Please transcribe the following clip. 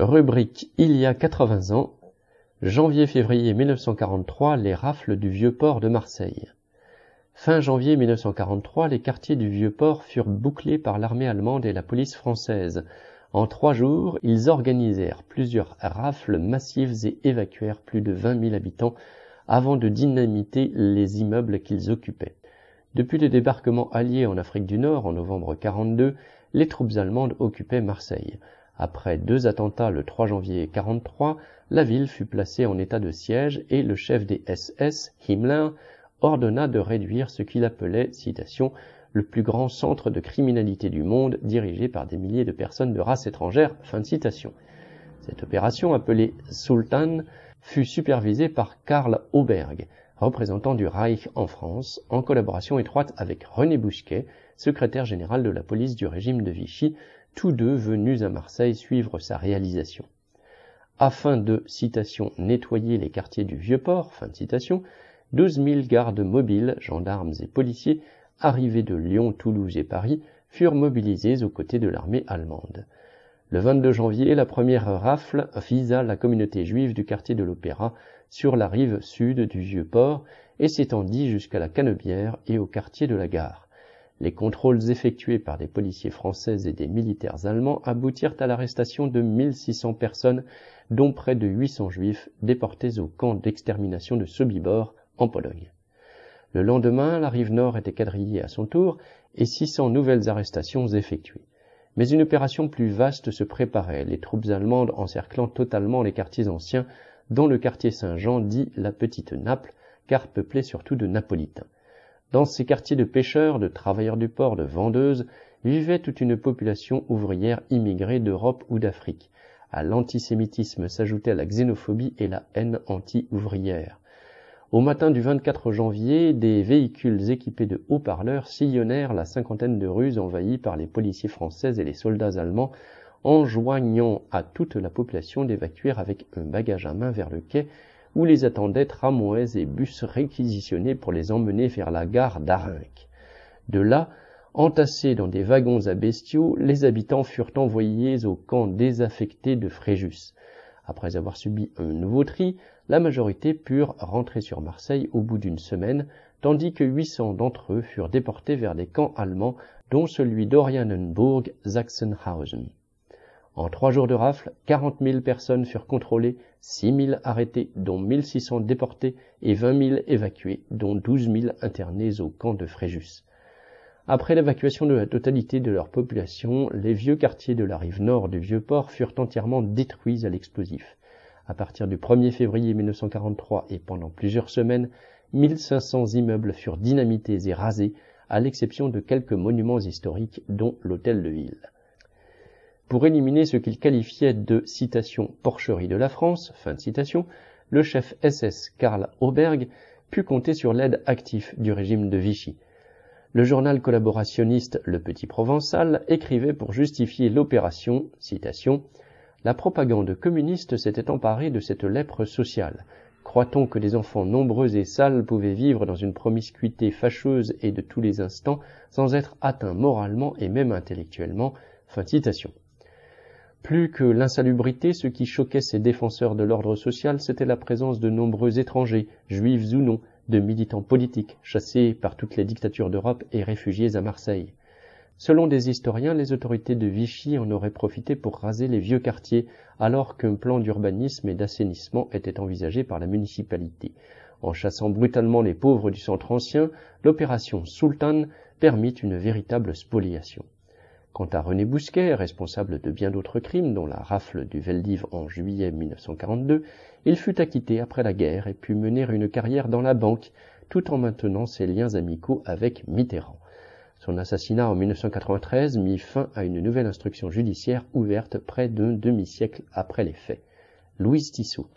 Rubrique Il y a 80 ans. Janvier-février 1943, les rafles du Vieux-Port de Marseille. Fin janvier 1943, les quartiers du Vieux-Port furent bouclés par l'armée allemande et la police française. En trois jours, ils organisèrent plusieurs rafles massives et évacuèrent plus de 20 000 habitants avant de dynamiter les immeubles qu'ils occupaient. Depuis le débarquement allié en Afrique du Nord en novembre 42, les troupes allemandes occupaient Marseille. Après deux attentats le 3 janvier 43, la ville fut placée en état de siège et le chef des SS, Himmler, ordonna de réduire ce qu'il appelait, citation, le plus grand centre de criminalité du monde dirigé par des milliers de personnes de race étrangère. Fin de citation. Cette opération, appelée Sultan, fut supervisée par Karl Auberg, représentant du Reich en France, en collaboration étroite avec René Bousquet, secrétaire général de la police du régime de Vichy, tous deux venus à Marseille suivre sa réalisation. Afin de, citation, nettoyer les quartiers du Vieux-Port, fin de citation, 12 000 gardes mobiles, gendarmes et policiers, arrivés de Lyon, Toulouse et Paris, furent mobilisés aux côtés de l'armée allemande. Le 22 janvier, la première rafle visa la communauté juive du quartier de l'Opéra sur la rive sud du Vieux-Port et s'étendit jusqu'à la Canebière et au quartier de la Gare. Les contrôles effectués par des policiers français et des militaires allemands aboutirent à l'arrestation de 1600 personnes, dont près de 800 juifs déportés au camp d'extermination de Sobibor en Pologne. Le lendemain, la rive nord était quadrillée à son tour et 600 nouvelles arrestations effectuées. Mais une opération plus vaste se préparait, les troupes allemandes encerclant totalement les quartiers anciens, dont le quartier Saint-Jean dit la Petite Naples, car peuplé surtout de Napolitains. Dans ces quartiers de pêcheurs, de travailleurs du port, de vendeuses, vivait toute une population ouvrière immigrée d'Europe ou d'Afrique. À l'antisémitisme s'ajoutait la xénophobie et la haine anti-ouvrière. Au matin du 24 janvier, des véhicules équipés de haut-parleurs sillonnèrent la cinquantaine de rues envahies par les policiers français et les soldats allemands, enjoignant à toute la population d'évacuer avec un bagage à main vers le quai où les attendaient tramways et bus réquisitionnés pour les emmener vers la gare d'Arinque. De là, entassés dans des wagons à bestiaux, les habitants furent envoyés au camp désaffecté de Fréjus. Après avoir subi un nouveau tri, la majorité purent rentrer sur Marseille au bout d'une semaine, tandis que 800 d'entre eux furent déportés vers des camps allemands, dont celui d'Orianenburg-Sachsenhausen. En trois jours de rafle, 40 000 personnes furent contrôlées, 6 000 arrêtées, dont 1600 déportés, et 20 000 évacués, dont 12 000 internés au camp de Fréjus. Après l'évacuation de la totalité de leur population, les vieux quartiers de la rive nord du Vieux-Port furent entièrement détruits à l'explosif. À partir du 1er février 1943 et pendant plusieurs semaines, 1500 immeubles furent dynamités et rasés, à l'exception de quelques monuments historiques, dont l'hôtel de ville. Pour éliminer ce qu'il qualifiait de citation porcherie de la France, fin de citation, le chef SS Karl Auberg put compter sur l'aide active du régime de Vichy. Le journal collaborationniste Le Petit Provençal écrivait pour justifier l'opération, citation, La propagande communiste s'était emparée de cette lèpre sociale. Croit-on que des enfants nombreux et sales pouvaient vivre dans une promiscuité fâcheuse et de tous les instants sans être atteints moralement et même intellectuellement? Fin citation. Plus que l'insalubrité, ce qui choquait ces défenseurs de l'ordre social, c'était la présence de nombreux étrangers, juifs ou non, de militants politiques chassés par toutes les dictatures d'Europe et réfugiés à Marseille. Selon des historiens, les autorités de Vichy en auraient profité pour raser les vieux quartiers, alors qu'un plan d'urbanisme et d'assainissement était envisagé par la municipalité. En chassant brutalement les pauvres du centre ancien, l'opération Sultan permit une véritable spoliation. Quant à René Bousquet, responsable de bien d'autres crimes, dont la rafle du Veldiv en juillet 1942, il fut acquitté après la guerre et put mener une carrière dans la banque, tout en maintenant ses liens amicaux avec Mitterrand. Son assassinat en 1993 mit fin à une nouvelle instruction judiciaire ouverte près d'un demi-siècle après les faits. Louise Tissot.